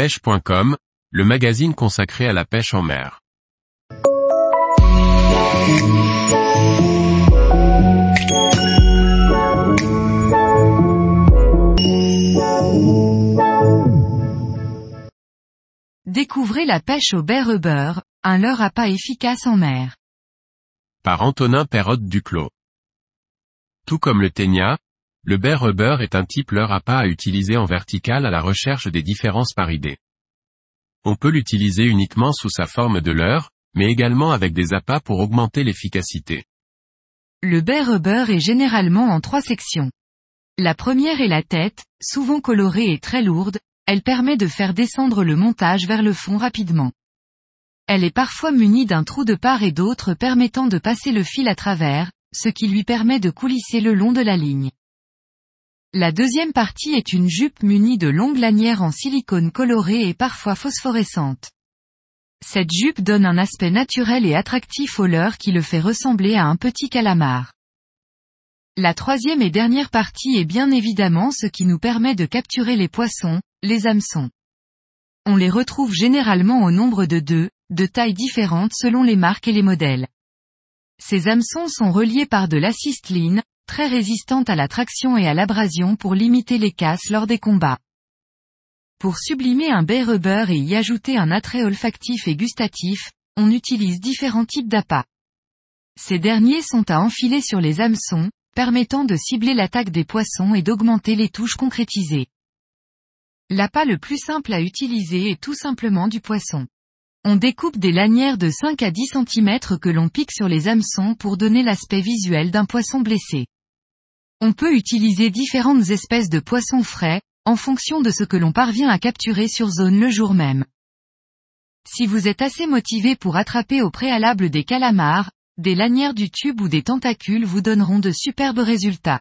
pêche.com, le magazine consacré à la pêche en mer. Découvrez la pêche au rubber, un leurre à pas efficace en mer. Par Antonin Perrotte Duclos. Tout comme le ténia, le baie rubber est un type leurre à pas à utiliser en vertical à la recherche des différences paridées. On peut l'utiliser uniquement sous sa forme de leurre, mais également avec des appâts pour augmenter l'efficacité. Le baie rubber est généralement en trois sections. La première est la tête, souvent colorée et très lourde, elle permet de faire descendre le montage vers le fond rapidement. Elle est parfois munie d'un trou de part et d'autre permettant de passer le fil à travers, ce qui lui permet de coulisser le long de la ligne. La deuxième partie est une jupe munie de longues lanières en silicone colorées et parfois phosphorescentes. Cette jupe donne un aspect naturel et attractif au leurre qui le fait ressembler à un petit calamar. La troisième et dernière partie est bien évidemment ce qui nous permet de capturer les poissons, les hameçons. On les retrouve généralement au nombre de deux, de tailles différentes selon les marques et les modèles. Ces hameçons sont reliés par de l'assisteline, très résistante à la traction et à l'abrasion pour limiter les casses lors des combats. Pour sublimer un baie rubber et y ajouter un attrait olfactif et gustatif, on utilise différents types d'appâts. Ces derniers sont à enfiler sur les hameçons, permettant de cibler l'attaque des poissons et d'augmenter les touches concrétisées. L'appât le plus simple à utiliser est tout simplement du poisson. On découpe des lanières de 5 à 10 cm que l'on pique sur les hameçons pour donner l'aspect visuel d'un poisson blessé. On peut utiliser différentes espèces de poissons frais, en fonction de ce que l'on parvient à capturer sur zone le jour même. Si vous êtes assez motivé pour attraper au préalable des calamars, des lanières du tube ou des tentacules vous donneront de superbes résultats.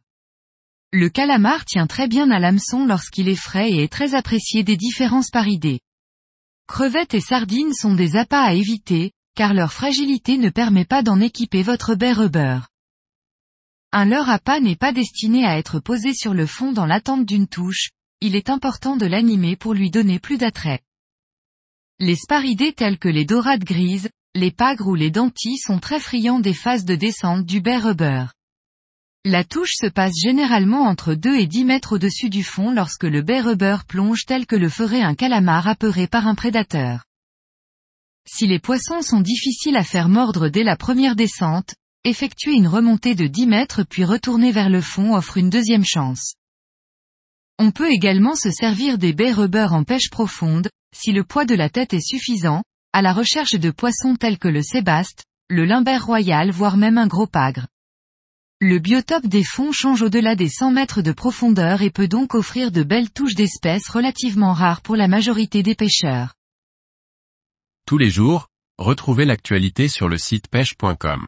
Le calamar tient très bien à l'hameçon lorsqu'il est frais et est très apprécié des différents sparidés. Crevettes et sardines sont des appâts à éviter, car leur fragilité ne permet pas d'en équiper votre baie rubber. Un leurre appât n'est pas destiné à être posé sur le fond dans l'attente d'une touche, il est important de l'animer pour lui donner plus d'attrait. Les sparidés tels que les dorades grises, les pagres ou les dentis sont très friands des phases de descente du baie rubber. La touche se passe généralement entre 2 et 10 mètres au-dessus du fond lorsque le rubber plonge tel que le ferait un calamar apeuré par un prédateur. Si les poissons sont difficiles à faire mordre dès la première descente, effectuer une remontée de 10 mètres puis retourner vers le fond offre une deuxième chance. On peut également se servir des baies rubber en pêche profonde, si le poids de la tête est suffisant, à la recherche de poissons tels que le sébaste, le limbert royal voire même un gros pagre. Le biotope des fonds change au-delà des 100 mètres de profondeur et peut donc offrir de belles touches d'espèces relativement rares pour la majorité des pêcheurs. Tous les jours, retrouvez l'actualité sur le site pêche.com.